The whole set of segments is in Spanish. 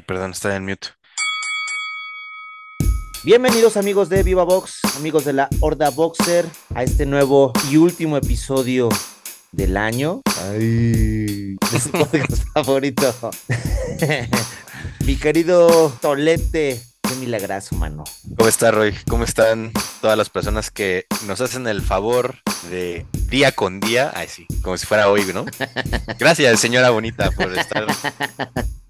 Ay, perdón, está en mute. Bienvenidos amigos de Viva Box, amigos de la Horda Boxer, a este nuevo y último episodio del año. Ay, de su podcast favorito. Mi querido Tolete, qué milagroso, mano. ¿Cómo está, Roy? ¿Cómo están todas las personas que nos hacen el favor de día con día? Ay, sí, como si fuera hoy, ¿no? Gracias, señora bonita, por estar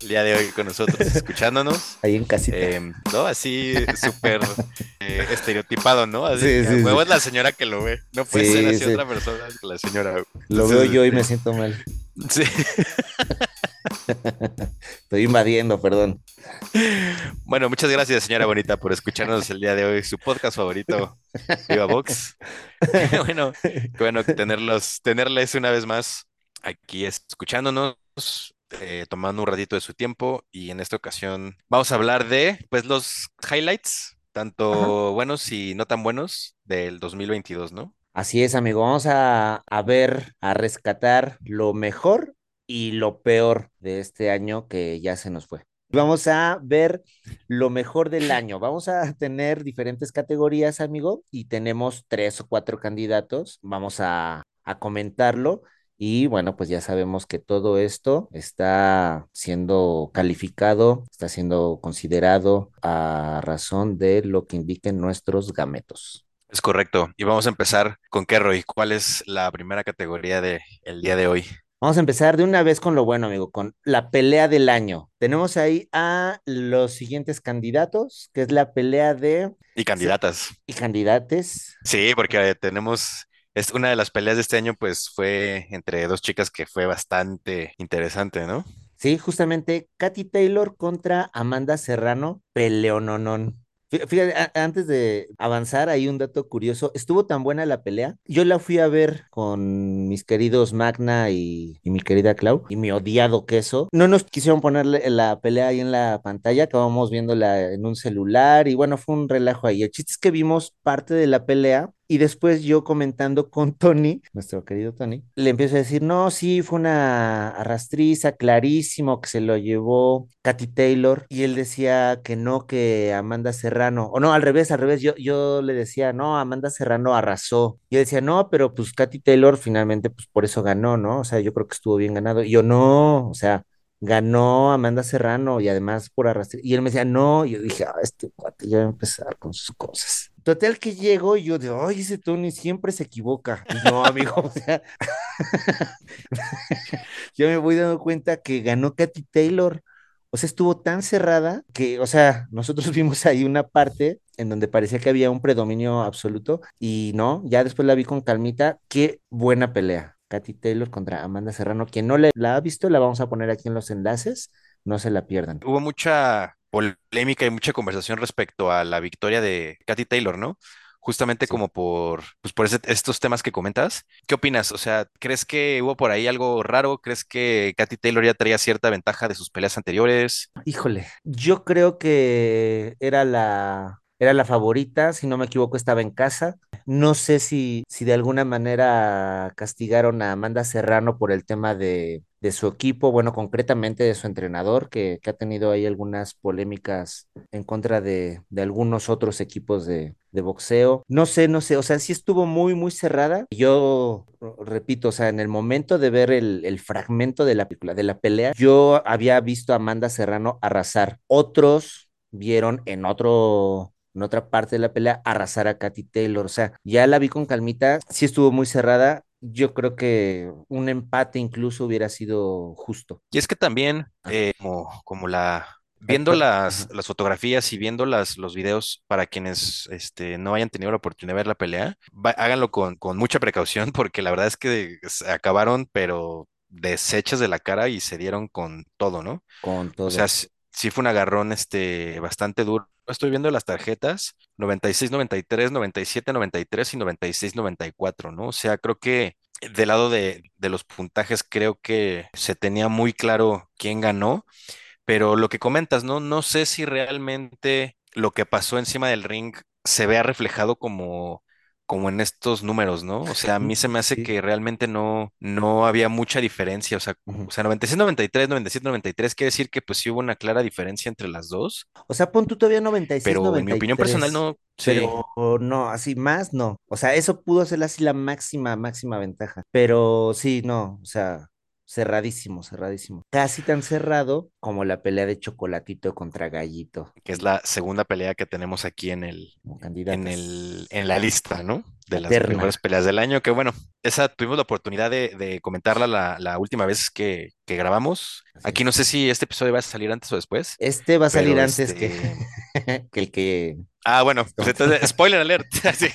el día de hoy con nosotros, escuchándonos. Ahí en casita. Eh, ¿No? Así súper eh, estereotipado, ¿no? Así, Sí, sí, huevo sí. es la señora que lo ve. No puede ser así sí. otra persona que la señora. Lo veo yo y me siento mal. Sí. Estoy invadiendo, perdón. Bueno, muchas gracias, señora bonita, por escucharnos el día de hoy, su podcast favorito, Viva Vox. bueno, qué bueno tenerlos, tenerles una vez más aquí escuchándonos, eh, tomando un ratito de su tiempo y en esta ocasión vamos a hablar de, pues, los highlights, tanto buenos y no tan buenos del 2022, ¿no? Así es, amigo. Vamos a, a ver, a rescatar lo mejor y lo peor de este año que ya se nos fue. Vamos a ver lo mejor del año. Vamos a tener diferentes categorías, amigo, y tenemos tres o cuatro candidatos. Vamos a, a comentarlo. Y bueno, pues ya sabemos que todo esto está siendo calificado, está siendo considerado a razón de lo que indiquen nuestros gametos. Es correcto. Y vamos a empezar con qué, Roy. ¿Cuál es la primera categoría del día de hoy? Vamos a empezar de una vez con lo bueno, amigo, con la pelea del año. Tenemos ahí a los siguientes candidatos, que es la pelea de Y candidatas. y candidates. Sí, porque tenemos, es una de las peleas de este año, pues fue entre dos chicas que fue bastante interesante, ¿no? Sí, justamente Katy Taylor contra Amanda Serrano, peleononón. Fí- Fíjate, antes de avanzar, hay un dato curioso. Estuvo tan buena la pelea. Yo la fui a ver con mis queridos Magna y, mi querida Clau y mi odiado queso. No nos quisieron poner la la pelea ahí en la pantalla, acabamos viéndola en un celular y bueno, fue un relajo ahí. El chiste es que vimos parte de la pelea y después yo comentando con Tony, nuestro querido Tony, le empiezo a decir, no, sí, fue una arrastriza, clarísimo que se lo llevó Katy Taylor. Y él decía que no, que Amanda Serrano, o no, al revés, al revés, yo, yo le decía, no, Amanda Serrano arrasó. Y él decía, no, pero pues Katy Taylor finalmente, pues por eso ganó, ¿no? O sea, yo creo que estuvo bien ganado. Y yo, no, o sea, ganó Amanda Serrano y además por arrastrar. Y él me decía, no, y yo dije, ah, este cuate ya va a empezar con sus cosas. Total que llego y yo de, ay, ese Tony siempre se equivoca. No, amigo, o sea, yo me voy dando cuenta que ganó Katy Taylor. O sea, estuvo tan cerrada que, o sea, nosotros vimos ahí una parte en donde parecía que había un predominio absoluto y no, ya después la vi con calmita. Qué buena pelea. Katy Taylor contra Amanda Serrano. Quien no la ha visto, la vamos a poner aquí en los enlaces. No se la pierdan. Hubo mucha polémica y mucha conversación respecto a la victoria de Katy Taylor, ¿no? Justamente Sí. como por, pues por ese- estos temas que comentas. ¿Qué opinas? O sea, ¿crees que hubo por ahí algo raro? ¿Crees que Katy Taylor ya traía cierta ventaja de sus peleas anteriores? Híjole, yo creo que era la, era la favorita, si no me equivoco, estaba en casa. No sé si, si de alguna manera castigaron a Amanda Serrano por el tema de, de su equipo, bueno, concretamente de su entrenador, que, que ha tenido ahí algunas polémicas en contra de, de algunos otros equipos de, boxeo. No sé, no sé, o sea, sí estuvo muy, muy cerrada. Yo repito, o sea, en el momento de ver el, el fragmento de la película, de la pelea, yo había visto a Amanda Serrano arrasar. Otros vieron en otro en otra parte de la pelea arrasar a Katy Taylor. O sea, ya la vi con calmita, sí estuvo muy cerrada. Yo creo que un empate incluso hubiera sido justo. Y es que también, Ah. eh, como, como la, viendo las, las fotografías y viendo las, los videos para quienes este, no hayan tenido la oportunidad de ver la pelea, va- háganlo con, con mucha precaución porque la verdad es que se acabaron, pero deshechas de la cara y se dieron con todo, ¿no? Con todo. O sea, sí, sí fue un agarrón este, bastante duro. Estoy viendo las tarjetas, 96, 93, 97, 93 y 96, 94, ¿no? O sea, creo que del lado de, de los puntajes creo que se tenía muy claro quién ganó, pero lo que comentas, ¿no? No sé si realmente lo que pasó encima del ring se vea reflejado como, como en estos números, ¿no? O sea, a mí se me hace Sí. que realmente no, no había mucha diferencia. O sea, Ujú. o sea, 96, 93, 97, 93, quiere decir que pues sí hubo una clara diferencia entre las dos, O sea, pon tú todavía noventa y seis, pero en mi opinión personal no, sí, pero no, así más no. O sea, eso pudo ser así la máxima, máxima ventaja. Pero sí, no, o sea, cerradísimo, cerradísimo. Casi tan cerrado como la pelea de Chocolatito contra Gallito, que es la segunda pelea que tenemos aquí en el, en el, en la lista, ¿no? De La las mejores peleas del año, que bueno, esa tuvimos la oportunidad de, de comentarla la, la última vez que, que grabamos. Así Aquí no sé si este episodio va a salir antes o después, Este va a salir antes que, este, que el que ah, bueno, pues entonces, spoiler alert, Sí.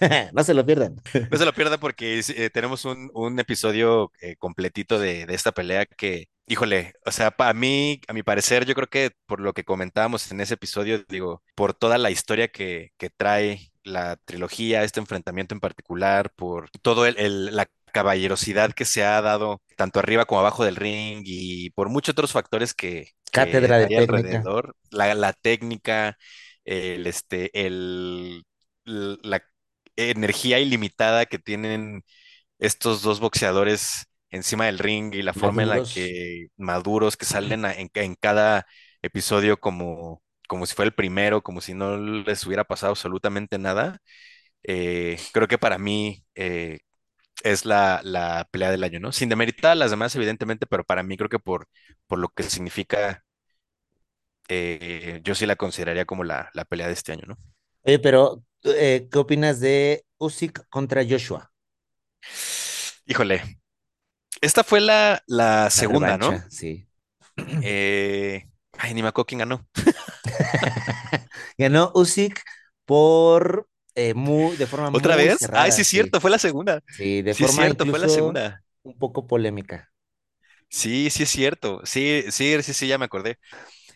No se lo pierdan. No se lo pierda porque eh, tenemos un, un episodio eh, completito de, de esta pelea que, híjole, o sea, a mí, a mi parecer, yo creo que por lo que comentábamos en ese episodio, digo, por toda la historia que, que trae la trilogía, este enfrentamiento en particular, por todo el, el- la caballerosidad que se ha dado tanto arriba como abajo del ring y por muchos otros factores que, que Cátedra de hay técnica. alrededor, la, la técnica, el, este, el, la energía ilimitada que tienen estos dos boxeadores encima del ring y la forma en la que maduros que salen a- en, ca- en cada episodio como, como si fuera el primero, como si no les hubiera pasado absolutamente nada. eh, creo que para mí eh, es la, la pelea del año, ¿no? Sin demeritar a las demás, evidentemente, pero para mí creo que por, por lo que significa, eh, yo sí la consideraría como la, la pelea de este año, ¿no? Oye, pero, ¿qué opinas de Usyk contra Joshua? Híjole, esta fue la, la segunda, ¿no? sí. Ay, ni me acuerdo quién ganó. Ganó Usyk por eh, muy, de forma ¿Otra muy vez? Ay, sí es sí. cierto, fue la segunda. Sí, de Sí forma cierto, fue la segunda. un poco polémica. Sí, sí es cierto. Sí, sí, sí, sí, ya me acordé.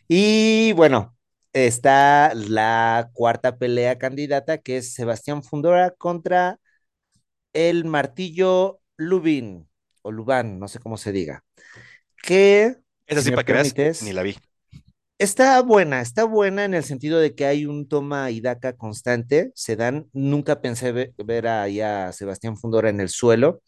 Y bueno, está la cuarta pelea candidata, que es Sebastián Fundora contra el martillo Lubin, o Lubán, no sé cómo se diga. Que, Esa sí, para que veas, ni la vi. Está buena, está buena en el sentido de que hay un toma y daca constante. Se dan, nunca pensé ve- ver a Sebastián Fundora en el suelo,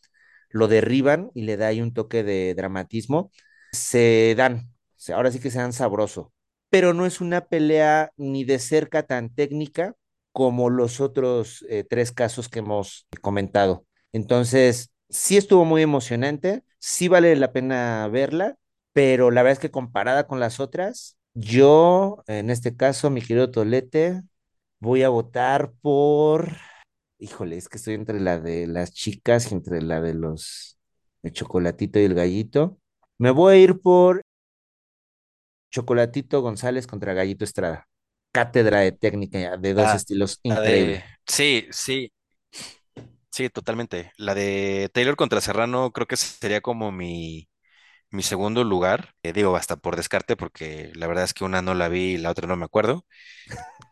lo derriban y le da ahí un toque de dramatismo. Se dan, ahora sí que se dan sabroso, pero no es una pelea ni de cerca tan técnica como los otros eh, tres casos que hemos comentado. Entonces, sí estuvo muy emocionante, sí vale la pena verla pero la verdad es que comparada con las otras, yo, en este caso, mi querido Tolete, voy a votar por, híjole, es que estoy entre la de las chicas y entre la de los, el chocolatito y el gallito. Me voy a ir por Chocolatito González contra Gallito Estrada. Cátedra de técnica de dos La, estilos de. increíble. Sí, sí, sí, totalmente. La de Taylor contra Serrano creo que sería como mi, mi segundo lugar. Eh, digo, hasta por descarte, porque la verdad es que una no la vi y la otra no me acuerdo.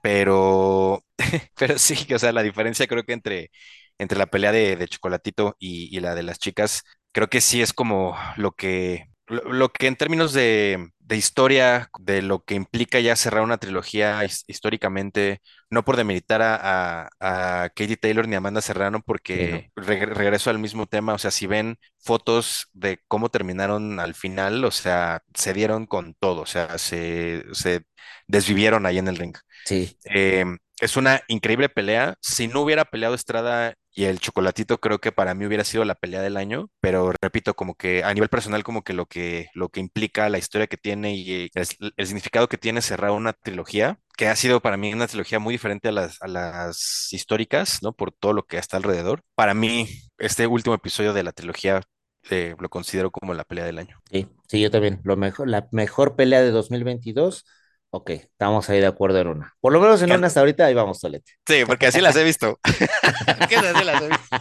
Pero, pero sí, o sea, la diferencia creo que entre, entre la pelea de, de Chocolatito y, y la de las chicas, creo que sí es como lo que, lo, lo que en términos de, de historia, de lo que implica ya cerrar una trilogía his- históricamente, no por demeritar a, a, a Katie Taylor ni a Amanda Serrano, Sí, no. porque reg- regreso al mismo tema, o sea, si ven fotos de cómo terminaron al final, o sea, se dieron con todo, o sea, se, se desvivieron ahí en el ring. Sí, Eh, es una increíble pelea. Si no hubiera peleado Estrada y el Chocolatito, creo que para mí hubiera sido la pelea del año. Pero repito, como que a nivel personal, como que lo que, lo que implica la historia que tiene y el, el significado que tiene cerrar una trilogía, que ha sido para mí una trilogía muy diferente a las, a las históricas, ¿no? Por todo lo que está alrededor. Para mí, este último episodio de la trilogía eh, lo considero como la pelea del año. sí, sí, yo también. Lo mejor, la mejor pelea de 2022. Ok, estamos ahí de acuerdo en una. Por lo menos en una hasta ahorita, ahí vamos, Tolete. Sí, porque así las he visto. Que así las he visto.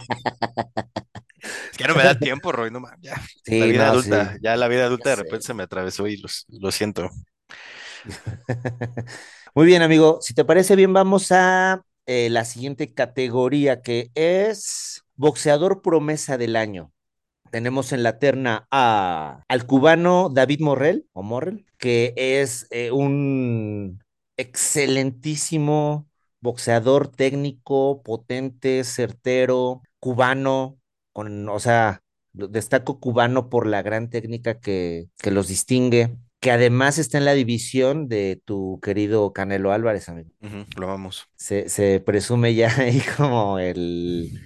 Es que no me da tiempo, Roy, no mames, ya. La vida no, sí, adulta, ya la vida ya adulta de repente sé. se me atravesó y los- lo siento. Muy bien, amigo. Si te parece bien, vamos a eh, la siguiente categoría que es boxeador promesa del año. Tenemos en la terna a, al cubano David Morrell, o Morrell, que es eh, un excelentísimo boxeador técnico, potente, certero, cubano, con, o sea, destaco cubano por la gran técnica que, que los distingue, que además está en la división de tu querido Canelo Álvarez, amigo. Lo vamos. Se, se presume ya ahí como el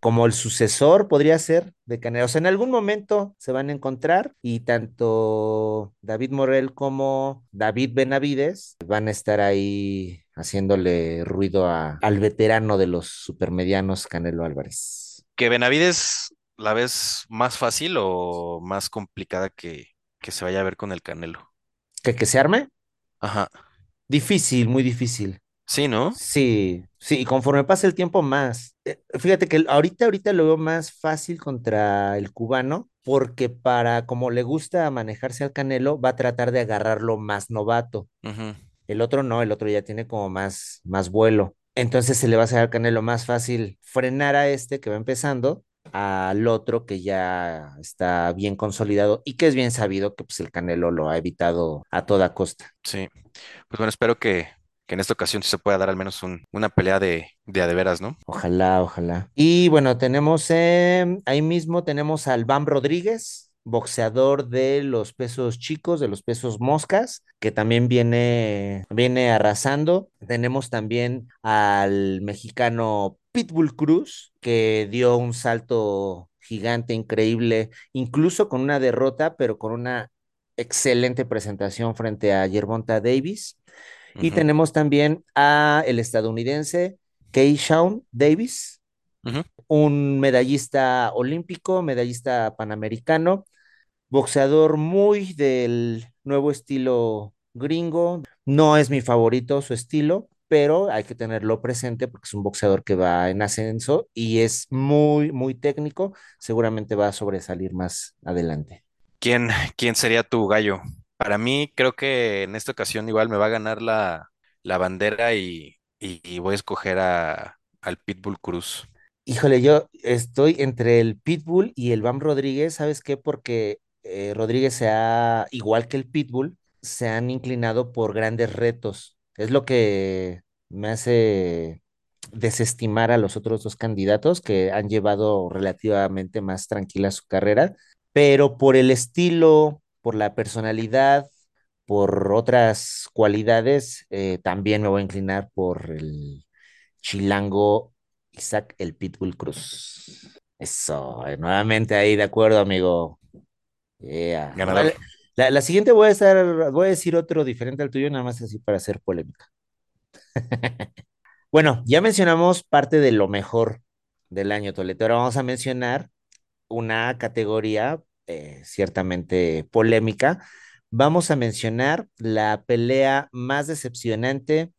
como el sucesor podría ser de Canelo. O sea, en algún momento se van a encontrar y tanto David Morel como David Benavides van a estar ahí haciéndole ruido a, al veterano de los supermedianos, Canelo Álvarez. ¿Que Benavides la ves más fácil o más complicada que, que se vaya a ver con el Canelo? ¿Que, que se arme? Ajá. Difícil, muy difícil. Sí, ¿no? Sí, sí, y conforme pasa el tiempo más. Eh, Fíjate que ahorita, ahorita lo veo más fácil contra el cubano, porque para como le gusta manejarse al Canelo, va a tratar de agarrarlo más novato. El otro no, el otro ya tiene como más, más vuelo. Entonces se le va a hacer al Canelo más fácil frenar a este que va empezando al otro que ya está bien consolidado y que es bien sabido que pues el Canelo lo ha evitado a toda costa. Sí. Pues bueno, espero que, que en esta ocasión sí se pueda dar al menos un- una pelea de, de a de veras, ¿no? Ojalá, ojalá. Y bueno, tenemos eh, ahí mismo tenemos al Bam Rodríguez, boxeador de los pesos chicos, de los pesos moscas, que también viene, viene arrasando. Tenemos también al mexicano Pitbull Cruz, que dio un salto gigante, increíble, incluso con una derrota, pero con una excelente presentación frente a Gervonta Davis. Y tenemos también a el estadounidense Keyshawn Davis, un medallista olímpico, medallista panamericano, boxeador muy del nuevo estilo gringo. No es mi favorito su estilo, pero hay que tenerlo presente porque es un boxeador que va en ascenso y es muy, muy técnico. Seguramente va a sobresalir más adelante. ¿Quién, quién sería tu gallo? Para mí, creo que en esta ocasión igual me va a ganar la, la bandera y, y- voy a escoger a, al Pitbull Cruz. Híjole, yo estoy entre el Pitbull y el Bam Rodríguez, ¿sabes qué? Porque eh, Rodríguez se ha, igual que el Pitbull, se han inclinado por grandes retos. Es lo que me hace desestimar a los otros dos candidatos que han llevado relativamente más tranquila su carrera, pero por el estilo, por la personalidad, por otras cualidades, eh, también me voy a inclinar por el Chilango Isaac el Pitbull Cruz. Eso, eh, nuevamente ahí de acuerdo, amigo. Yeah. Ganador. Vale, La, la siguiente voy a estar, voy a decir otro diferente al tuyo, nada más así para hacer polémica. Bueno, ya mencionamos parte de lo mejor del año, Toledo. Ahora vamos a mencionar una categoría eh, ciertamente polémica. Vamos a mencionar la pelea más decepcionante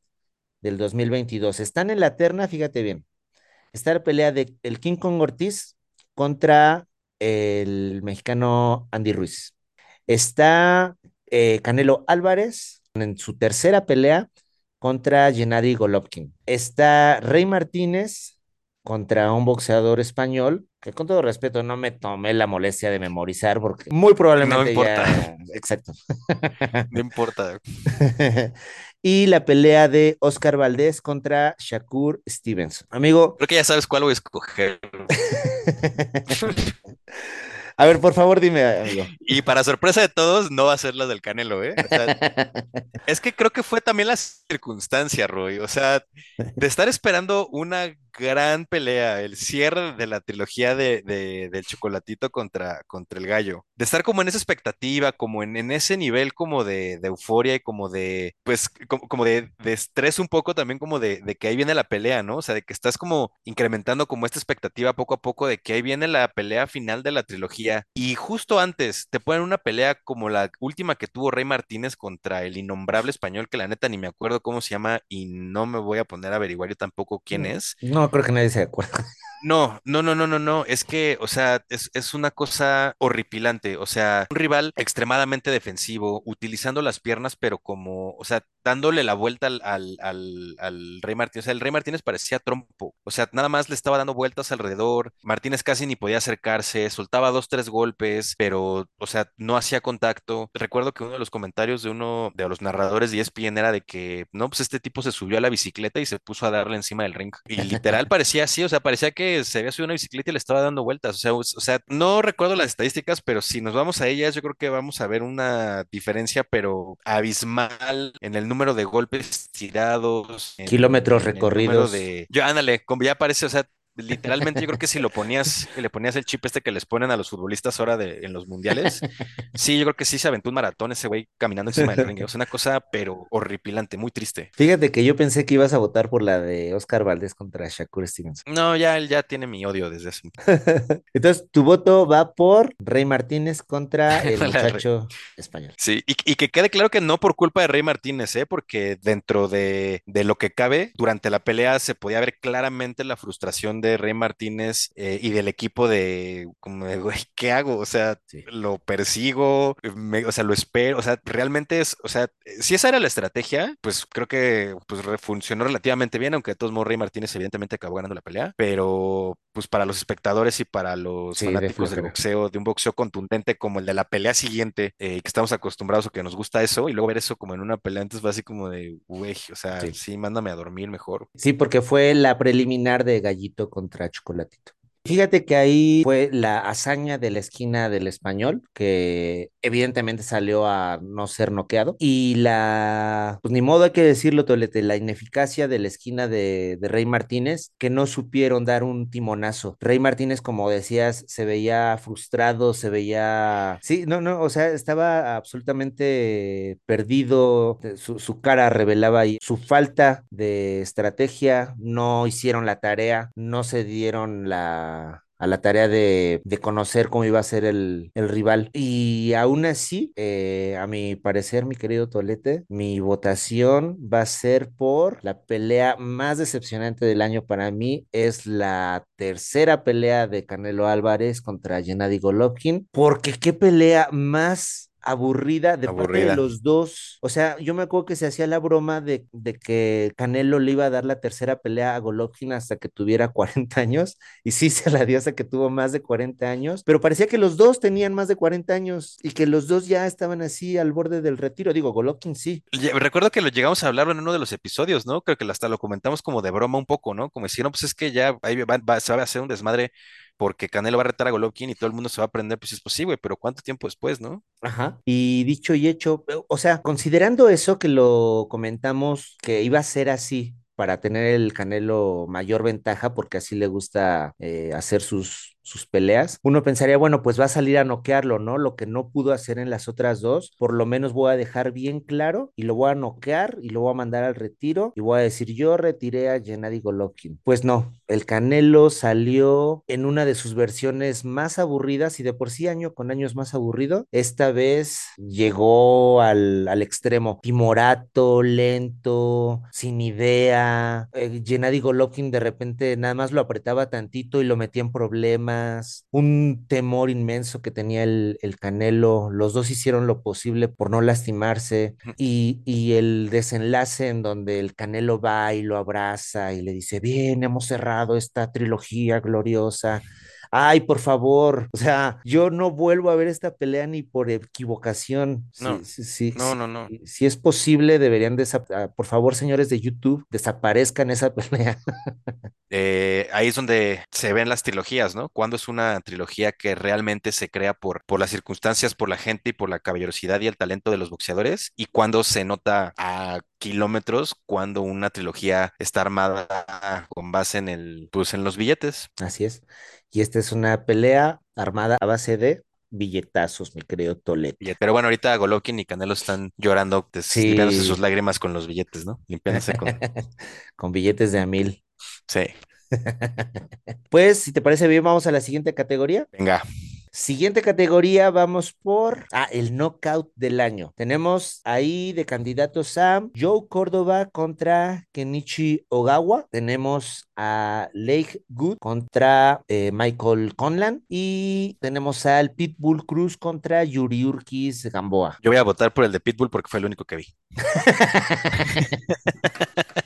del 2022. Están en la terna, fíjate bien. Está la pelea de el King Kong Ortiz contra el mexicano Andy Ruiz. Está eh, Canelo Álvarez en su tercera pelea contra Gennady Golovkin. Está Rey Martínez contra un boxeador español que con todo respeto no me tomé la molestia de memorizar porque muy No probablemente importa, ya... Exacto. no importa. y la pelea de Oscar Valdés contra Shakur Stevenson. Amigo, Creo que ya sabes cuál voy a escoger. a ver, por favor, dime, amigo. Y para sorpresa de todos, no va a ser la del Canelo, ¿eh? O sea, es que creo que fue también la circunstancia, Roy. O sea, de estar esperando una gran pelea, el cierre de la trilogía de, de- del chocolatito contra, contra el gallo, de estar como en esa expectativa, como en, en ese nivel como de, de euforia y como de, pues, como, como de, de estrés un poco también como de, de que ahí viene la pelea, ¿no? O sea, de que estás como incrementando como esta expectativa poco a poco de que ahí viene la pelea final de la trilogía y justo antes te ponen una pelea como la última que tuvo Rey Martínez contra el innombrable español que la neta ni me acuerdo cómo se llama y no me voy a poner a averiguar yo tampoco quién es. No, creo que nadie se acuerda. No, no, no, no, no, no. Es que, o sea, es, es una cosa horripilante. O sea, un rival extremadamente defensivo, utilizando las piernas, pero como, o sea, dándole la vuelta al, al, al, al Rey Martínez. O sea, el Rey Martínez parecía trompo. O sea, nada más le estaba dando vueltas alrededor. Martínez casi ni podía acercarse, soltaba dos, tres golpes, pero, o sea, no hacía contacto. Recuerdo que uno de los comentarios de uno de los narradores de ESPN era de que, no, pues este tipo se subió a la bicicleta y se puso a darle encima del ring. Y literal parecía así, o sea, parecía que se había subido una bicicleta y le estaba dando vueltas. O sea, o sea, no recuerdo las estadísticas, pero si nos vamos a ellas, yo creo que vamos a ver una diferencia, pero abismal en el número de golpes tirados, en, Kilómetros en recorridos. de... Yo, ándale, como ya parece, o sea, literalmente yo creo que si lo ponías, le ponías el chip este que les ponen a los futbolistas ahora de, en los mundiales, sí, yo creo que sí se aventó un maratón ese güey caminando encima del ring. Sea, una cosa, pero horripilante, muy triste. Fíjate que yo pensé que ibas a votar por la de Oscar Valdés contra Shakur Stevenson. No, ya él ya tiene mi odio desde hace Entonces, tu voto va por Rey Martínez contra el muchacho español. Sí, y, y que quede claro que no por culpa de Rey Martínez, ¿eh? Porque dentro de, de lo que cabe, durante la pelea se podía ver claramente la frustración de Rey Martínez eh, y del equipo de, como de, güey, ¿qué hago? O sea, Sí. lo persigo, me- o sea, lo espero, o sea, realmente es, o sea, si esa era la estrategia, pues creo que pues funcionó relativamente bien, aunque de todos modos Rey Martínez evidentemente acabó ganando la pelea, pero pues para los espectadores y para los Sí, de fanáticos del flojera. boxeo, de un boxeo contundente como el de la pelea siguiente, eh, que estamos acostumbrados o que nos gusta eso, y luego ver eso como en una pelea, entonces fue así como de, güey, o sea, Sí. sí, mándame a dormir mejor. Sí, porque fue la preliminar de Gallito contra Chocolatito. Fíjate que ahí fue la hazaña de la esquina del español, que evidentemente salió a no ser noqueado. Y la, pues ni modo hay que decirlo, Tolete, la ineficacia de la esquina de, de Rey Martínez, que no supieron dar un timonazo. Rey Martínez, como decías, se veía frustrado, se veía... Sí, no, no, o sea, estaba absolutamente perdido, su, su cara revelaba ahí su falta de estrategia, no hicieron la tarea, no se dieron la, a la tarea de, de conocer cómo iba a ser el, el rival. Y aún así, eh, a mi parecer, mi querido Tolete, mi votación va a ser por la pelea más decepcionante del año para mí. Es la tercera pelea de Canelo Álvarez contra Gennady Golovkin, porque qué pelea más aburrida de parte de Aburrida. los dos. O sea, yo me acuerdo que se hacía la broma de, de que Canelo le iba a dar la tercera pelea a Golovkin hasta que tuviera 40 años, y sí se la dio hasta que tuvo más de 40 años, pero parecía que los dos tenían más de 40 años y que los dos ya estaban así al borde del retiro. Digo, Golovkin sí. Recuerdo que lo llegamos a hablar en uno de los episodios, ¿no? Creo que hasta lo comentamos como de broma un poco, ¿no? Como decir, no, pues es que ya ahí va- va- se va a hacer un desmadre porque Canelo va a retar a Golovkin y todo el mundo se va a aprender, pues es posible, pero ¿cuánto tiempo después, no? Ajá. Y dicho y hecho, eh, o sea, considerando eso que lo comentamos, que iba a ser así para tener el Canelo mayor ventaja, porque así le gusta eh, hacer sus, sus peleas, uno pensaría, bueno, pues va a salir a noquearlo, ¿no? Lo que no pudo hacer en las otras dos, por lo menos voy a dejar bien claro y lo voy a noquear y lo voy a mandar al retiro y voy a decir, yo retiré a Gennady Golovkin. Pues no, el Canelo salió en una de sus versiones más aburridas y de por sí año con año es más aburrido. Esta vez llegó al, al extremo, timorato, lento, sin idea. Eh, Gennady Golovkin de repente nada más lo apretaba tantito y lo metía en problemas. Un temor inmenso que tenía el, el Canelo. Los dos hicieron lo posible por no lastimarse. Y, y el desenlace en donde el Canelo va y lo abraza y le dice, bien, hemos cerrado esta trilogía gloriosa. Ay, por favor, o sea, yo no vuelvo a ver esta pelea ni por equivocación. No, si, si, no, no, no. si, es posible, deberían, ah, por favor, señores de YouTube, desaparezcan esa pelea. Eh, ahí es donde se ven las trilogías, ¿no? Cuando es una trilogía que realmente se crea por, por las circunstancias, por la gente y por la caballerosidad y el talento de los boxeadores, y cuando se nota a kilómetros cuando una trilogía está armada con base en el, pues en los billetes. Así es. Y esta es una pelea armada a base de billetazos, mi querido Toledo. Pero bueno, ahorita Golovkin y Canelo están llorando, Sí. limpiándose sus lágrimas con los billetes, ¿no? Limpiándose con... Con billetes de a mil. Sí, Pues, si te parece bien, vamos a la siguiente categoría. venga. Siguiente categoría, vamos por ah, el knockout del año. Tenemos ahí de candidatos a Joe Córdoba contra Kenichi Ogawa. Tenemos a Lake Good contra eh, Michael Conlan. Y tenemos al Pitbull Cruz contra Yuriurkis Gamboa. Yo voy a votar por el de Pitbull porque fue el único que vi.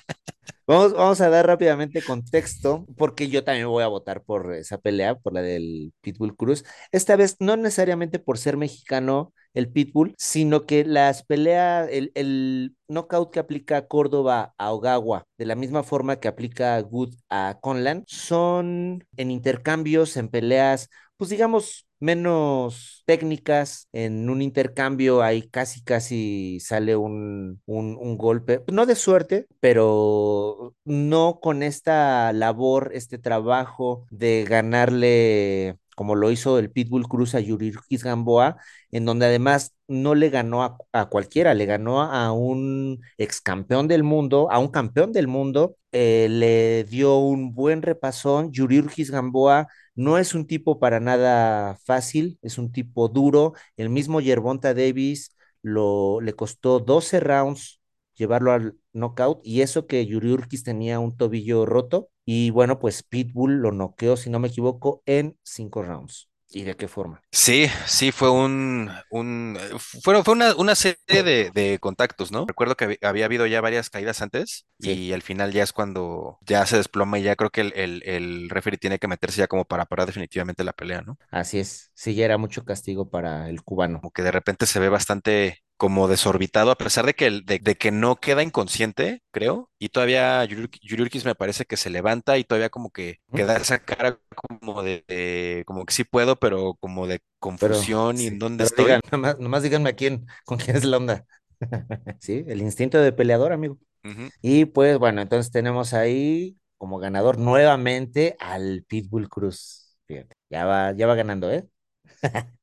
Vamos, vamos a dar rápidamente contexto, porque yo también voy a votar por esa pelea, por la del Pitbull Cruz. Esta vez no necesariamente por ser mexicano el Pitbull, sino que las peleas, el, el knockout que aplica Córdoba a Ogawa, de la misma forma que aplica Good a Conlan, son en intercambios, en peleas, pues digamos, menos técnicas, en un intercambio ahí casi, casi sale un, un, un, golpe, no de suerte, pero no con esta labor, este trabajo de ganarle como lo hizo el Pitbull Cruz a Yurirkis Gamboa, en donde además no le ganó a, cualquiera, le ganó a un ex campeón del mundo, a un campeón del mundo, eh, le dio un buen repasón. Yurirkis Gamboa no es un tipo para nada fácil, es un tipo duro. El mismo Yerbonta Davis lo, le costó 12 rounds llevarlo al knockout y eso que Yuriurkis tenía un tobillo roto y bueno, pues Pitbull lo noqueó, si no me equivoco, en cinco rounds. ¿Y de qué forma? Sí, sí, fue un, un fue, fue una, una serie de, de, contactos, ¿no? Recuerdo que había habido ya varias caídas antes sí. y al final ya es cuando ya se desploma y ya creo que el, el, el referee tiene que meterse ya como para parar definitivamente la pelea, ¿no? Así es, sí, ya era mucho castigo para el cubano. Como que de repente se ve bastante como desorbitado, a pesar de que, de, de que no queda inconsciente, creo, y todavía Yuriurkis me parece que se levanta y todavía como que queda esa cara como de, de como que sí puedo, pero como de confusión pero, y sí, en dónde estoy. Digan, nomás, nomás, díganme a quién, con quién es la onda. sí, el instinto de peleador, amigo. Uh -huh. Y pues bueno, entonces tenemos ahí como ganador nuevamente al Pitbull Cruz. Fíjate, ya va, ya va ganando, ¿eh?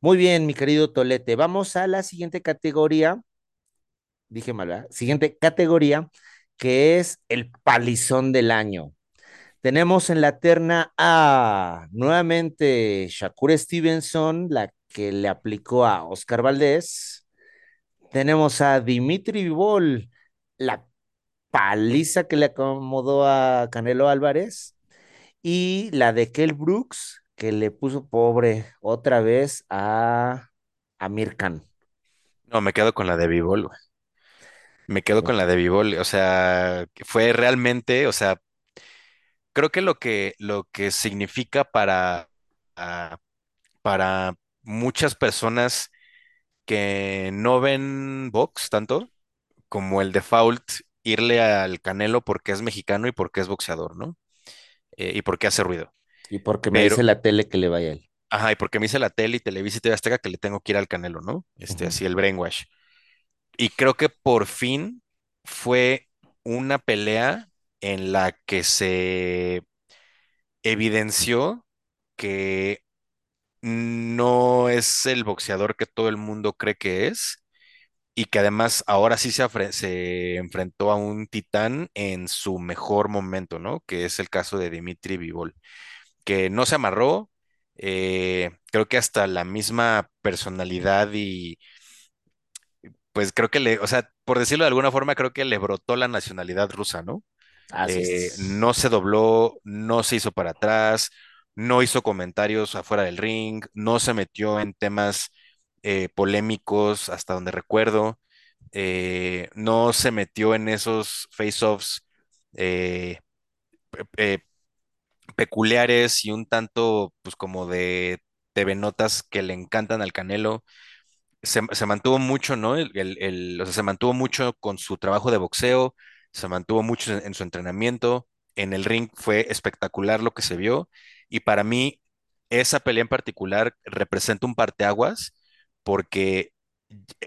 Muy bien, mi querido Tolete. Vamos a la siguiente categoría. Dije mal, ¿verdad? Siguiente categoría, que es el palizón del año. Tenemos en la terna a nuevamente Shakur Stevenson, la que le aplicó a Oscar Valdés. Tenemos a Dimitri Vivol, la paliza que le acomodó a Canelo Álvarez. Y la de Kell Brooks, que le puso pobre otra vez a, a Mirkan. No, me quedo con la de güey. Me quedo con la de Vivol. O sea, fue realmente, o sea, creo que lo que, lo que significa para, uh, para muchas personas que no ven box tanto como el default irle al Canelo porque es mexicano y porque es boxeador, ¿no? Eh, y porque hace ruido. Y porque me Pero, dice la tele que le vaya a él. Ajá, y porque me dice la tele y Televisa y TV Azteca que le tengo que ir al Canelo, ¿no? Este, uh -huh. así el brainwash. Y creo que por fin fue una pelea en la que se evidenció que no es el boxeador que todo el mundo cree que es y que además ahora sí se, se, enfrentó a un titán en su mejor momento, ¿no? Que es el caso de Dimitri Vivol, que no se amarró, eh, creo que hasta la misma personalidad y pues creo que le, o sea, por decirlo de alguna forma, creo que le brotó la nacionalidad rusa, ¿no? Así eh, es. no se dobló, no se hizo para atrás, no hizo comentarios afuera del ring, no se metió en temas eh, polémicos hasta donde recuerdo, eh, no se metió en esos face-offs eh, peculiares y un tanto, pues como de TV notas que le encantan al Canelo. Se, se mantuvo mucho, ¿no? El, el, se mantuvo mucho con su trabajo de boxeo, se mantuvo mucho en, en su entrenamiento, en el ring fue espectacular lo que se vio y para mí esa pelea en particular representa un parteaguas porque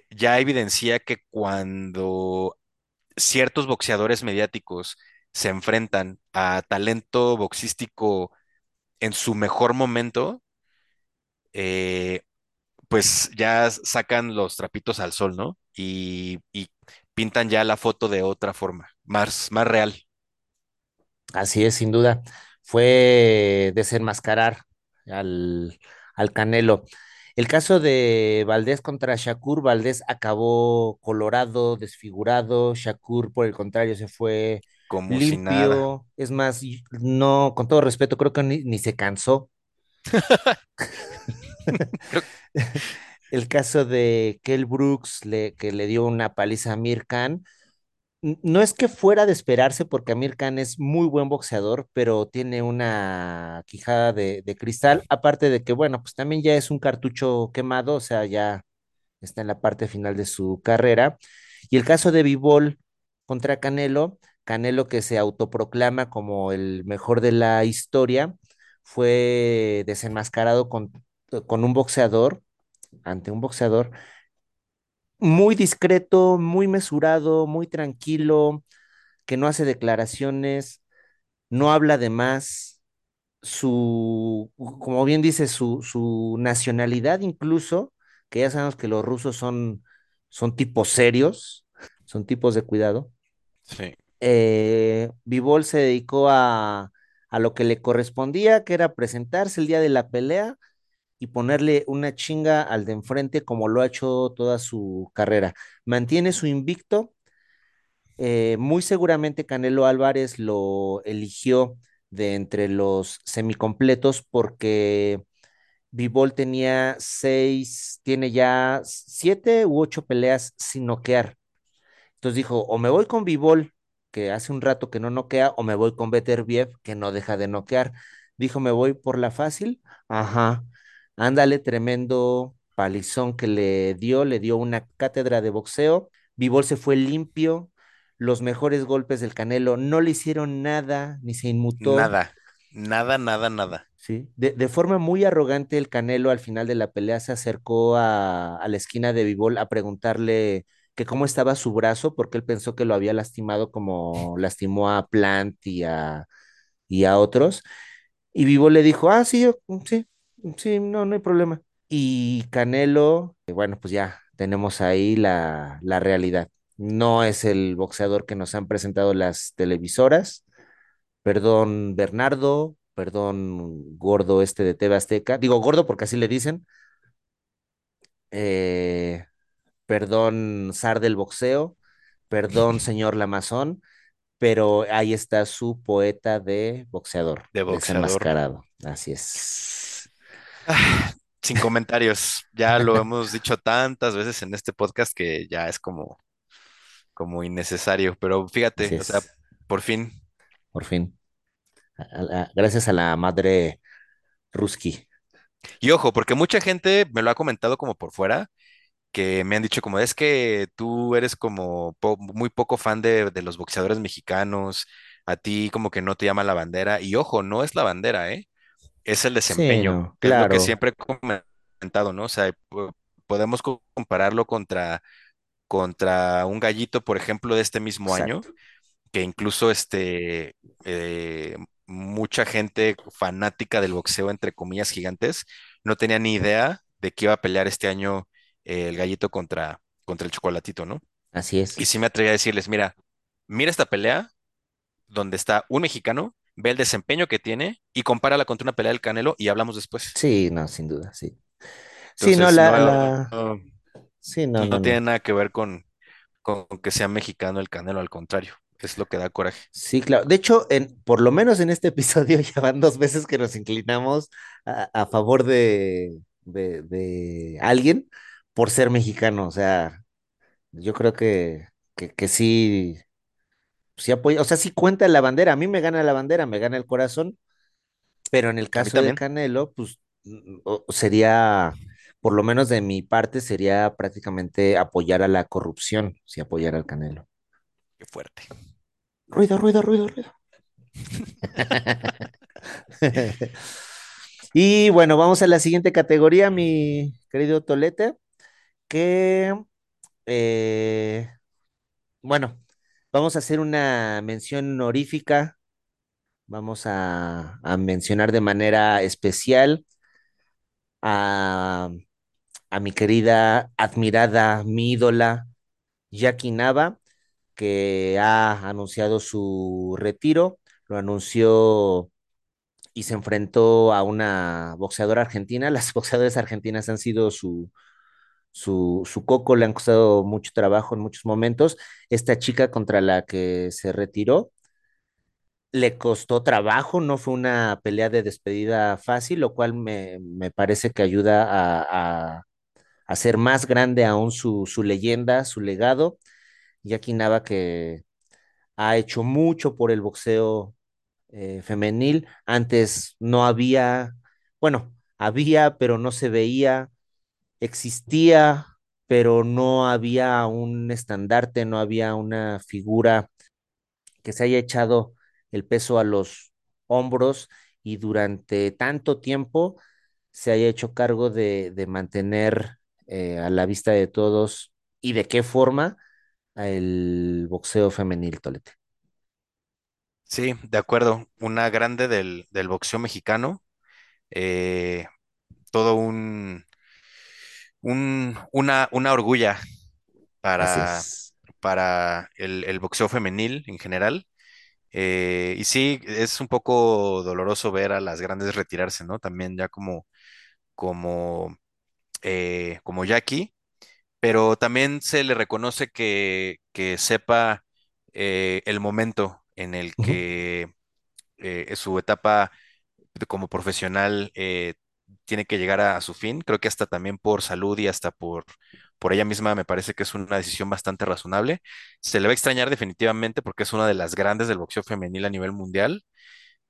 ya evidencia que cuando ciertos boxeadores mediáticos se enfrentan a talento boxístico en su mejor momento, eh, pues ya sacan los trapitos al sol, ¿no? Y, pintan ya la foto de otra forma, más, más real. Así es, sin duda. Fue desenmascarar al, al Canelo. El caso de Valdés contra Shakur, Valdés acabó colorado, desfigurado, Shakur por el contrario se fue como si nada. limpio, es más, no, con todo respeto, creo que ni, ni se cansó. El caso de Kell Brooks, le- que le dio una paliza a Amir Khan, no es que fuera de esperarse, porque Amir Khan es muy buen boxeador, pero tiene una quijada de, de cristal, aparte de que, bueno, pues también ya es un cartucho quemado, o sea, ya está en la parte final de su carrera. Y el caso de Bivol contra Canelo, Canelo que se autoproclama como el mejor de la historia, fue desenmascarado con, con un boxeador, ante un boxeador muy discreto, muy mesurado, muy tranquilo, que no hace declaraciones, no habla de más, su, como bien dice, su, su nacionalidad incluso, que ya sabemos que los rusos son, son tipos serios, son tipos de cuidado. Sí, Eh, Bivol se dedicó a, a lo que le correspondía, que era presentarse el día de la pelea y ponerle una chinga al de enfrente como lo ha hecho toda su carrera. Mantiene su invicto. eh, muy seguramente Canelo Álvarez lo eligió de entre los semicompletos porque Bivol tenía seis, tiene ya siete u ocho peleas sin noquear. Entonces dijo, o me voy con Bivol, que hace un rato que no noquea, o me voy con Beterbiev, que no deja de noquear. Dijo, me voy por la fácil. Ajá. Ándale, tremendo palizón que le dio, le dio una cátedra de boxeo. Bivol se fue limpio. Los mejores golpes del Canelo no le hicieron nada, ni se inmutó. nada, nada, nada, nada. Sí, de, de forma muy arrogante el Canelo al final de la pelea se acercó a, a la esquina de Bivol a preguntarle que cómo estaba su brazo, porque él pensó que lo había lastimado como lastimó a Plant y a, y a otros. Y Bivol le dijo, ah, sí, yo- sí, sí, no, no hay problema. Y Canelo, eh, bueno, pues ya tenemos ahí la, la realidad. No es el boxeador que nos han presentado las televisoras Perdón, Bernardo, perdón, gordo este de TV Azteca. Digo gordo porque así le dicen. Eh, perdón, zar del boxeo. Perdón, señor Lamazón. Pero ahí está su poeta de boxeador, De boxeador. desenmascarado. Así es. Ah, sin comentarios. Ya lo hemos dicho tantas veces en este podcast que ya es como, como innecesario. Pero fíjate, o sea, por fin. Por fin. A- gracias a la madre Ruski. Y ojo, porque mucha gente me lo ha comentado como por fuera, que me han dicho como es que tú eres como po- muy poco fan de, de los boxeadores mexicanos, a ti como que no te llama la bandera. Y ojo, no es la bandera, ¿eh? Es el Sí, desempeño, no, es lo que siempre he comentado, ¿no? O sea, po- podemos co- compararlo contra, contra un gallito, por ejemplo, de este mismo año, que incluso este, eh, mucha gente fanática del boxeo, entre comillas gigantes, no tenía ni idea de que iba a pelear este año eh, el gallito contra, contra el chocolatito, ¿no? Así Y es. sí me atreví a decirles, mira, mira esta pelea donde está un mexicano, ve el desempeño que tiene y compárala contra una pelea del Canelo y hablamos después. Sí, no, sin duda, sí. Sí, no, la, no, la, no, sí, no, no, no tiene nada que ver con, con que sea mexicano el Canelo, al contrario, es lo que da coraje. Sí, claro. De hecho, en, por lo menos en este episodio ya van dos veces que nos inclinamos a, a favor de, de, de alguien por ser mexicano. O sea, yo creo que, que, que sí, sí apoya, o sea, sí cuenta la bandera. A mí me gana la bandera, me gana el corazón, pero en el caso de Canelo, pues mm, sería, por lo menos de mi parte, sería prácticamente apoyar a la corrupción, si apoyar al Canelo. qué fuerte. Ruido, ruido, ruido, ruido. Y bueno, vamos a la siguiente categoría, mi querido Tolete, que, eh, bueno, vamos a hacer una mención honorífica, vamos a, mencionar de manera especial a, a mi querida, admirada, mi ídola, Jackie Nava, que ha anunciado su retiro, lo anunció y se enfrentó a una boxeadora argentina. Las boxeadoras argentinas han sido su, su, su coco, le han costado mucho trabajo en muchos momentos. Esta chica contra la que se retiró le costó trabajo, no fue una pelea de despedida fácil, lo cual me, me parece que ayuda a, a, hacer más grande aún su, su leyenda, su legado. Jackie Nava que ha hecho mucho por el boxeo eh, femenil. Antes no había, bueno, había, pero no se veía, existía, pero no había un estandarte, no había una figura que se haya echado el peso a los hombros y durante tanto tiempo se haya hecho cargo de, de mantener eh, a la vista de todos y de qué forma el boxeo femenil, Tolete. Sí, de acuerdo. Una grande del, del boxeo mexicano. eh, todo un, un- una, una orgulla para, para el, el boxeo femenil en general. Eh, y sí, es un poco doloroso ver a las grandes retirarse, ¿no? También ya como, como, eh, como Jackie, pero también se le reconoce que, que sepa eh, el momento en el que eh, su etapa como profesional eh, tiene que llegar a, a su fin. Creo que hasta también por salud y hasta por, por ella misma me parece que es una decisión bastante razonable. Se le va a extrañar definitivamente porque es una de las grandes del boxeo femenil a nivel mundial.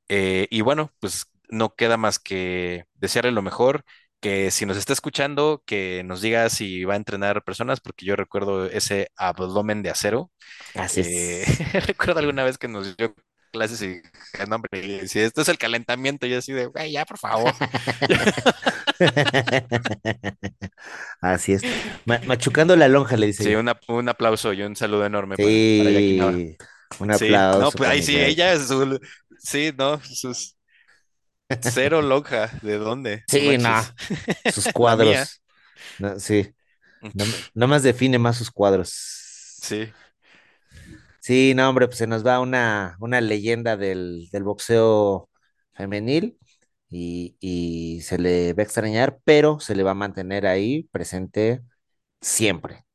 Eh, y bueno, pues no queda más que desearle lo mejor. Que si nos está escuchando, que nos diga si va a entrenar personas, porque yo recuerdo ese abdomen de acero Así eh, es. recuerdo alguna vez que nos dio clases y no, hombre, decía, esto es el calentamiento, y yo así de, güey, ya, por favor. Así es. Ma- machucando la lonja, le dice Sí, una- un aplauso y un saludo enorme para, para Jackie Nava. Sí, un Sí, no, aplauso pues ahí sí, ella Jackie. es su, sí, no, sus cero lonja, ¿de dónde? Sí, no, sus cuadros. No, sí, no, no más define más sus cuadros. sí, Sí, no, hombre, pues se nos va una, una leyenda del, del boxeo femenil y, y se le va a extrañar, pero se le va a mantener ahí presente siempre.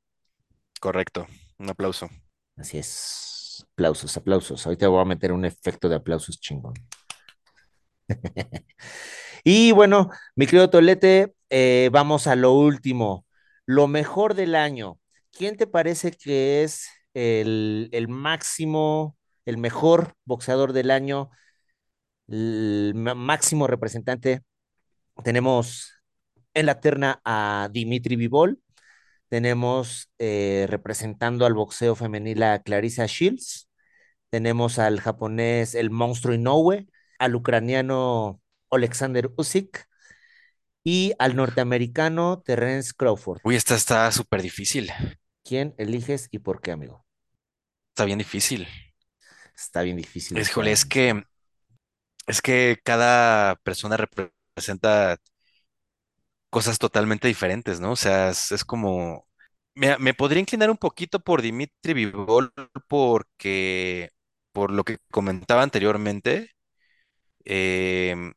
correcto. Un aplauso. Así es. Aplausos, aplausos. Ahorita voy a meter un efecto de aplausos chingón. Y bueno, mi querido Tolete, eh, vamos a lo último. Lo mejor del año. ¿Quién te parece que es el, el máximo, el mejor boxeador del año, el máximo representante? Tenemos en la terna a Dimitri Vivol, tenemos eh, representando al boxeo femenil a Clarissa Shields, tenemos al japonés el monstruo Inoue, al ucraniano Alexander Usyk y al norteamericano Terence Crawford. Uy, esta está súper difícil. ¿Quién eliges y por qué, amigo? Está bien difícil. Está bien difícil es estimado. que, es que cada persona representa cosas totalmente diferentes, ¿no? O sea, es, es como, me, me podría inclinar un poquito por Dimitri Vivol porque, por lo que comentaba anteriormente, em,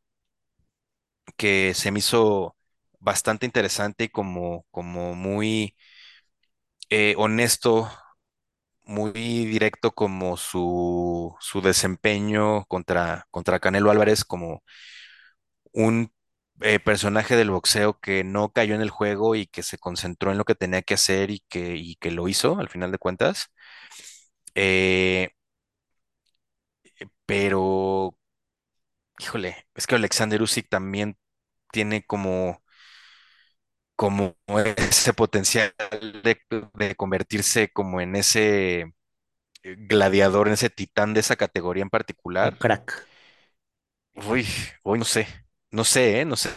que se me hizo bastante interesante y como, como muy eh, honesto, muy directo como su, su desempeño contra, contra Canelo Álvarez como un eh, personaje del boxeo que no cayó en el juego y que se concentró en lo que tenía que hacer y que, y que lo hizo al final de cuentas. Eh, pero, híjole, es que Alexander Usyk también tiene como, como ese potencial de, de convertirse como en ese eh, gladiador, en ese titán de esa categoría en Un particular. crack. Uy, hoy no sé, no sé, ¿eh? No sé.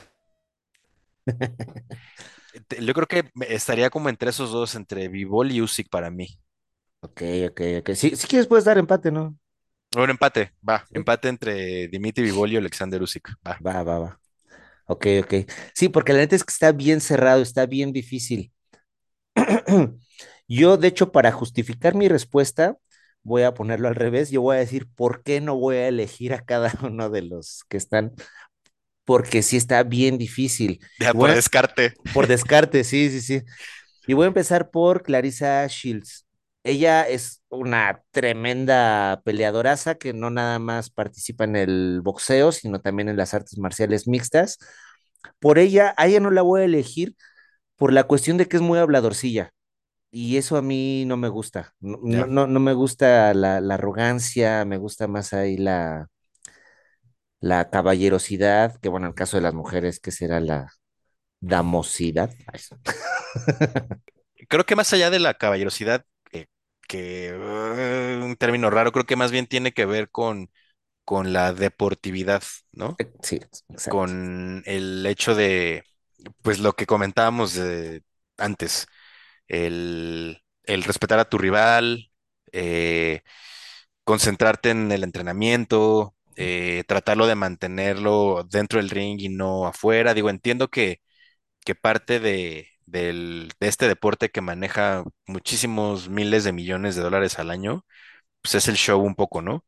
Yo creo que estaría como entre esos dos, entre Bivol y Usyk para mí. Ok, ok, ok. Si, si quieres puedes dar empate, ¿no? Bueno, empate, va, empate entre Dimitri Bivol y Alexander Usyk, va. Va, va, va. Ok, ok. Sí, porque la neta es que está bien cerrado, está bien difícil. Yo, de hecho, para justificar mi respuesta, voy a ponerlo al revés, yo voy a decir por qué no voy a elegir a cada uno de los que están, porque sí está bien difícil. Ya por a- descarte. por descarte, sí, sí, sí. Y voy a empezar por Clarissa Shields. Ella es una tremenda peleadoraza que no nada más participa en el boxeo, sino también en las artes marciales mixtas. Por ella, a ella no la voy a elegir por la cuestión de que es muy habladorcilla. Y eso a mí no me gusta. No, no, no- no me gusta la, la arrogancia, me gusta más ahí la, la caballerosidad, que bueno, en el caso de las mujeres, que será la damosidad. Creo que más allá de la caballerosidad, que eh, un término raro, creo que más bien tiene que ver con, con la deportividad, ¿no? Sí, exacto. Con el hecho de, pues lo que comentábamos de- antes, el, el respetar a tu rival, eh, concentrarte en el entrenamiento, eh, tratarlo de mantenerlo dentro del ring y no afuera. Digo, entiendo que, que parte de, del- de este deporte que maneja muchísimos miles de millones de dólares al año, pues es el show un poco, ¿no?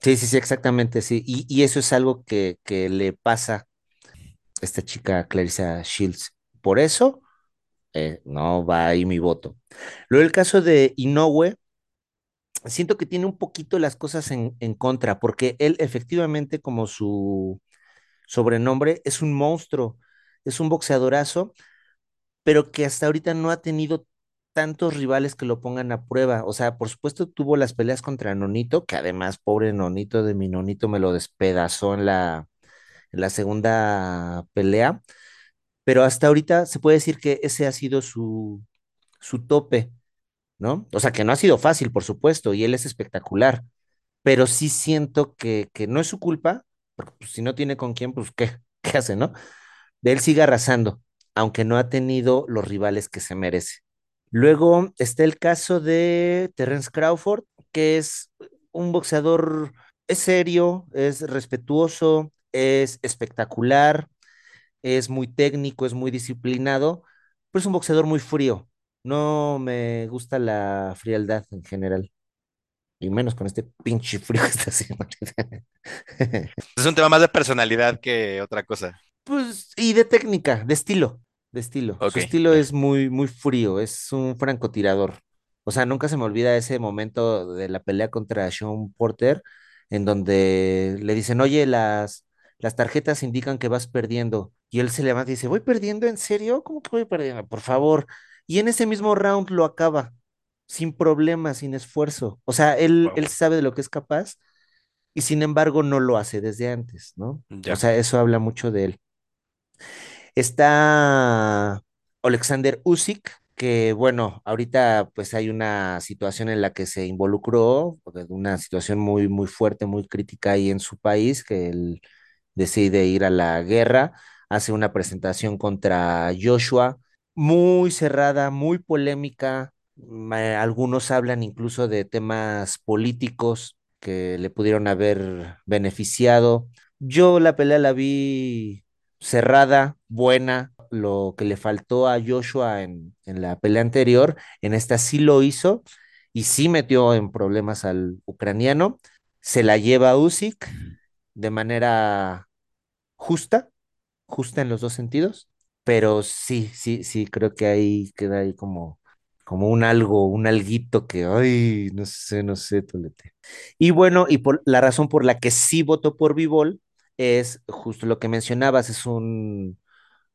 Sí, sí, sí, exactamente, sí. Y, y eso es algo que, que le pasa a esta chica Clarissa Shields. Por eso, eh, no va ahí mi voto. Luego el caso de Inoue, siento que tiene un poquito las cosas en, en contra, porque él efectivamente, como su sobrenombre, es un monstruo, es un boxeadorazo, pero que hasta ahorita no ha tenido tantos rivales que lo pongan a prueba. O sea, por supuesto tuvo las peleas contra Nonito, que además, pobre Nonito de mi Nonito me lo despedazó en la, en la segunda pelea, pero hasta ahorita se puede decir que ese ha sido su, su tope, ¿no? O sea, que no ha sido fácil, por supuesto, y él es espectacular, pero sí siento que, que no es su culpa, porque pues, si no tiene con quién, pues ¿qué? ¿Qué hace, no? Él sigue arrasando, aunque no ha tenido los rivales que se merece. Luego está el caso de Terence Crawford, que es un boxeador, es serio, es respetuoso, es espectacular, es muy técnico, es muy disciplinado, pero es un boxeador muy frío. No me gusta la frialdad en general, y menos con este pinche frío que está haciendo. Es un tema más de personalidad que otra cosa. Pues, y de técnica, de estilo, de estilo. Su estilo es muy, muy frío, es un francotirador. O sea, nunca se me olvida ese momento de la pelea contra Sean Porter, en donde le dicen, oye, las, las tarjetas indican que vas perdiendo. Y él se levanta y dice, ¿voy perdiendo? ¿En serio? ¿Cómo que voy perdiendo? Por favor. Y en ese mismo round lo acaba, sin problema, sin esfuerzo. O sea, él, Wow. él sabe de lo que es capaz y sin embargo no lo hace desde antes, ¿no? O sea, eso habla mucho de él. Está Alexander Usyk, que bueno, ahorita pues hay una situación en la que se involucró, porque una situación muy, muy fuerte, muy crítica ahí en su país, que él decide ir a la guerra, hace una presentación contra Joshua, muy cerrada, muy polémica. Algunos hablan incluso de temas políticos que le pudieron haber beneficiado. Yo la pelea la vi cerrada, buena. Lo que le faltó a Joshua en, en la pelea anterior, en esta sí lo hizo y sí metió en problemas al ucraniano. Se la lleva Usyk de manera justa, justa en los dos sentidos, pero sí, sí, sí, creo que ahí queda ahí como, como un algo, un alguito que, ay, no sé, no sé, Tolete. Y bueno, y por la razón por la que sí votó por Bivol es justo lo que mencionabas, es un,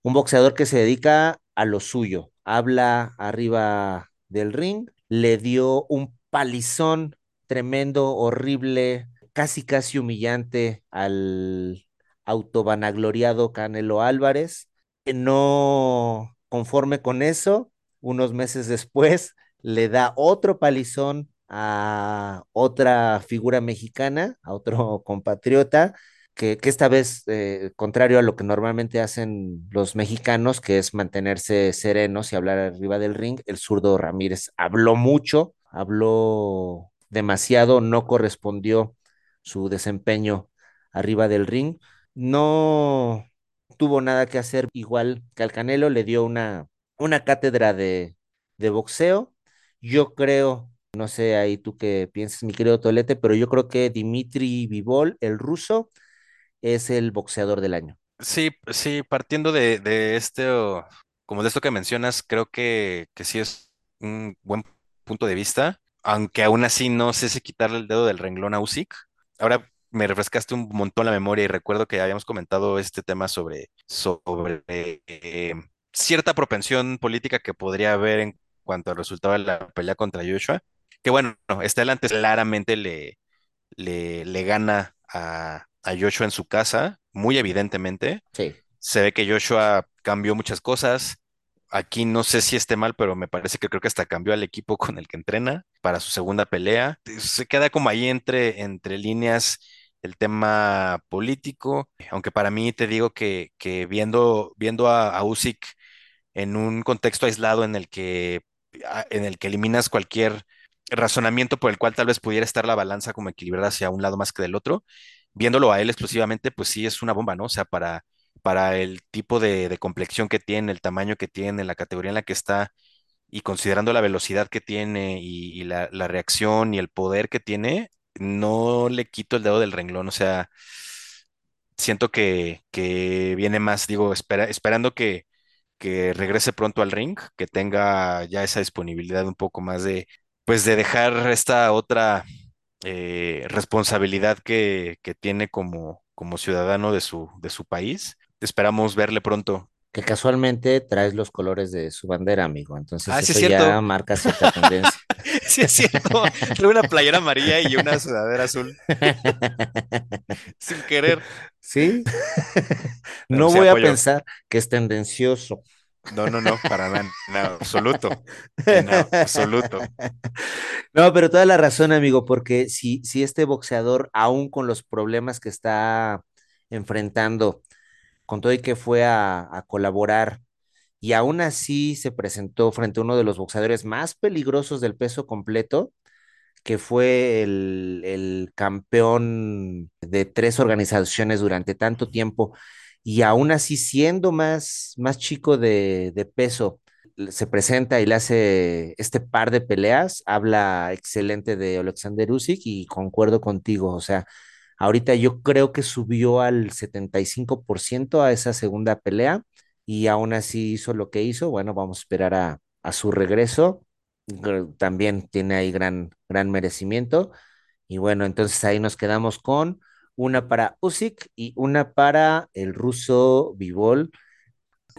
un boxeador que se dedica a lo suyo, habla arriba del ring, le dio un palizón tremendo, horrible, casi casi humillante al autovanagloriado Canelo Álvarez, que no conforme con eso, unos meses después le da otro palizón a otra figura mexicana, a otro compatriota, que, esta vez, eh, contrario a lo que normalmente hacen los mexicanos, que es mantenerse serenos y hablar arriba del ring, el zurdo Ramírez habló mucho, habló demasiado, no correspondió su desempeño arriba del ring, no tuvo nada que hacer igual que al Canelo, le dio una, una cátedra de, de boxeo. Yo creo No sé ahí tú qué piensas, mi querido Tolete, pero yo creo que Dimitri Vivol, el ruso, es el boxeador del año. Sí, sí, partiendo de, de este, o como de esto que mencionas, creo que, que sí es un buen punto de vista, aunque aún así no sé si quitarle el dedo del renglón a Usyk. Ahora me refrescaste un montón la memoria y recuerdo que habíamos comentado este tema sobre, sobre eh, cierta propensión política que podría haber en cuanto al resultado de la pelea contra Joshua, que bueno, este adelante claramente le, le, le gana a, a Joshua en su casa, muy evidentemente. Sí. Se ve que Joshua cambió muchas cosas. Aquí no sé si esté mal, pero me parece que creo que hasta cambió al equipo con el que entrena para su segunda pelea. Se queda como ahí entre, entre líneas el tema político, aunque para mí te digo que, que viendo, viendo a, a Usyk en un contexto aislado en el que, en el que eliminas cualquier razonamiento por el cual tal vez pudiera estar la balanza como equilibrada hacia un lado más que del otro, viéndolo a él exclusivamente, pues sí es una bomba, ¿no? O sea, para, para el tipo de, complexión que tiene, el tamaño que tiene, la categoría en la que está, y considerando la velocidad que tiene y, y la, la reacción y el poder que tiene, no le quito el dedo del renglón, o sea, siento que, que viene más, digo, espera, esperando que que regrese pronto al ring, que tenga ya esa disponibilidad un poco más de, pues de dejar esta otra eh, responsabilidad que, que tiene como, como ciudadano de su, de su país. Esperamos verle pronto. Que casualmente traes los colores de su bandera, amigo. Entonces Ah, sí es ya cierto. marca cierta tendencia. Sí es cierto. Trae una playera amarilla y una sudadera azul, sin querer. ¿Sí? No, voy a pensar que es tendencioso. No, no, no, para nada, en absoluto. En absoluto. No, pero toda la razón, amigo, porque si, si este boxeador, aún con los problemas que está enfrentando, con todo y que fue a, a colaborar, y aún así se presentó frente a uno de los boxeadores más peligrosos del peso completo, que fue el, el campeón de tres organizaciones durante tanto tiempo, y aún así siendo más, más chico de, de peso, se presenta y le hace este par de peleas, habla excelente de Alexander Usyk y concuerdo contigo, o sea, ahorita yo creo que subió al 75% a esa segunda pelea y aún así hizo lo que hizo, bueno, vamos a esperar a, a su regreso, Gr- también tiene ahí gran, gran merecimiento y bueno, entonces ahí nos quedamos con una para Usyk y una para el ruso Bivol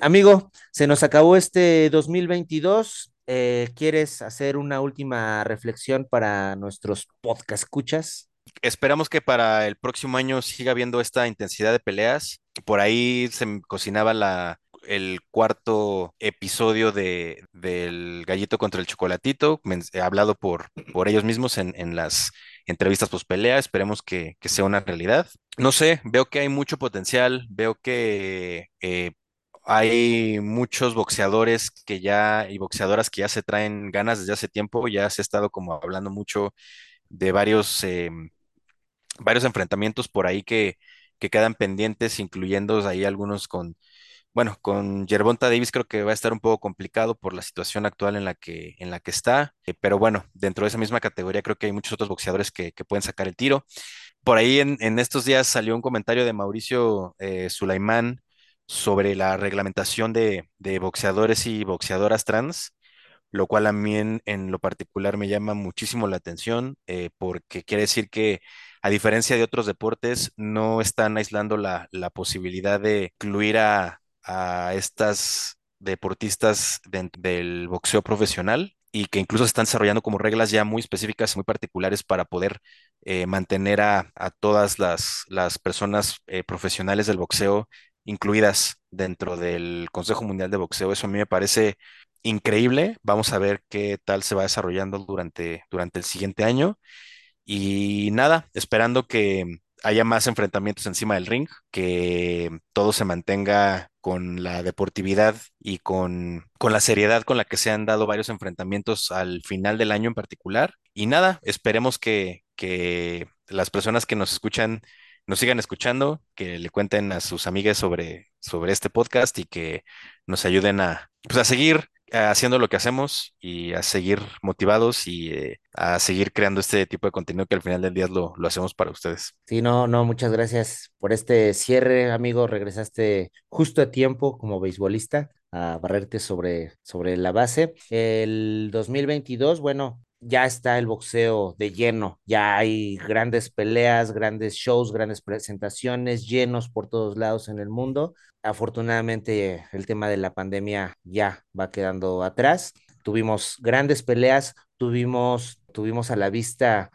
Amigo, se nos acabó este 2022. Eh, ¿quieres hacer una última reflexión para nuestros podcast escuchas? Esperamos que para el próximo año siga habiendo esta intensidad de peleas. Por ahí se cocinaba la, el cuarto episodio de, del Gallito contra el Chocolatito, eh, hablado por, por ellos mismos en, en las entrevistas post pelea. Esperemos que, que sea una realidad. No sé, veo que hay mucho potencial, veo que eh, hay muchos boxeadores que ya y boxeadoras que ya se traen ganas desde hace tiempo, ya se ha estado como hablando mucho de varios em, varios enfrentamientos por ahí que, que quedan pendientes, incluyendo ahí algunos con, bueno, con Gervonta Davis creo que va a estar un poco complicado por la situación actual en la que, en la que está, eh, pero bueno, dentro de esa misma categoría creo que hay muchos otros boxeadores que, que pueden sacar el tiro. Por ahí en, en estos días salió un comentario de Mauricio eh, Sulaimán sobre la reglamentación de, de boxeadores y boxeadoras trans lo cual a mí en, en lo particular me llama muchísimo la atención, eh, porque quiere decir que a diferencia de otros deportes, no están aislando la, la posibilidad de incluir a, a estas deportistas del boxeo profesional y que incluso se están desarrollando como reglas ya muy específicas muy particulares para poder eh, mantener a, a todas las, las personas eh, profesionales del boxeo incluidas dentro del Consejo Mundial de Boxeo. Eso a mí me parece increíble. Vamos a ver qué tal se va desarrollando durante, durante el siguiente año. Y nada, esperando que haya más enfrentamientos encima del ring, que todo se mantenga con la deportividad y con, con la seriedad con la que se han dado varios enfrentamientos al final del año en particular. Y nada, esperemos que, que las personas que nos escuchan nos sigan escuchando, que le cuenten a sus amigas sobre, sobre este podcast y que nos ayuden a, pues, a seguir haciendo lo que hacemos y a seguir motivados y eh, a seguir creando este tipo de contenido que al final del día lo, lo hacemos para ustedes. Sí, no, no, muchas gracias por este cierre, amigo. Regresaste justo a tiempo como beisbolista a barrerte sobre, sobre la base. El 2022, bueno, ya está el boxeo de lleno, ya hay grandes peleas, grandes shows, grandes presentaciones, llenos por todos lados en el mundo. Afortunadamente el tema de la pandemia ya va quedando atrás. Tuvimos grandes peleas, tuvimos, tuvimos a la vista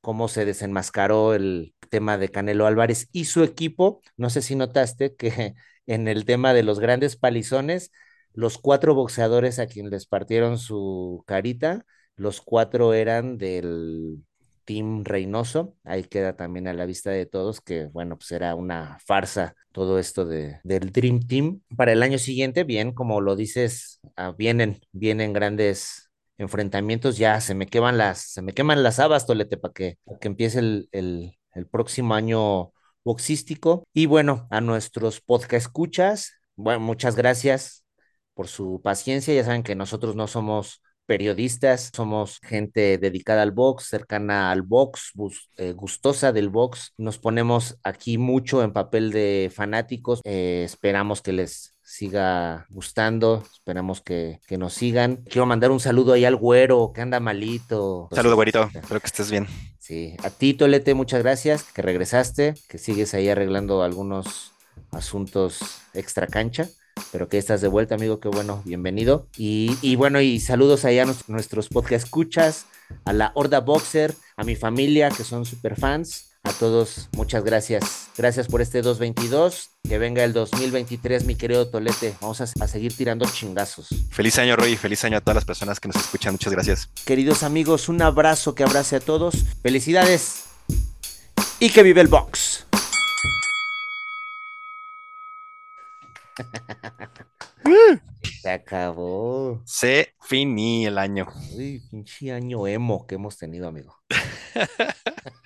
cómo se desenmascaró el tema de Canelo Álvarez y su equipo. No sé si notaste que en el tema de los grandes palizones, los cuatro boxeadores a quien les partieron su carita, los cuatro eran del Team Reynoso. Ahí queda también a la vista de todos que, bueno, pues era una farsa todo esto de, del Dream Team. Para el año siguiente, bien, como lo dices, ah, vienen, vienen grandes enfrentamientos, ya se me queman las, se me queman las habas, Tolete, para que, que empiece el, el, el próximo año boxístico. Y bueno, a nuestros podcast escuchas, bueno, muchas gracias por su paciencia. Ya saben que nosotros no somos periodistas, somos gente dedicada al box, cercana al box, eh, gustosa del box. Nos ponemos aquí mucho en papel de fanáticos. Eh, esperamos que les siga gustando, esperamos que, que, nos sigan. Quiero mandar un saludo ahí al güero que anda malito. Saludo, güerito, espero que estés bien. Sí, a ti, Tolete, muchas gracias, que regresaste, que sigues ahí arreglando algunos asuntos extra cancha pero que estás de vuelta, amigo, qué bueno, bienvenido. Y, y bueno, y saludos allá a nuestros podcast escuchas, a la Horda Boxer, a mi familia, que son super fans. A todos, muchas gracias. Gracias por este 222. Que venga el 2023, mi querido Tolete. Vamos a, a, seguir tirando chingazos. Feliz año, Roy. Feliz año a todas las personas que nos escuchan. Muchas gracias. Queridos amigos, un abrazo que abrace a todos. Felicidades. Y que vive el box. Se acabó. Se finí el año. Uy, pinche año emo que hemos tenido, amigo.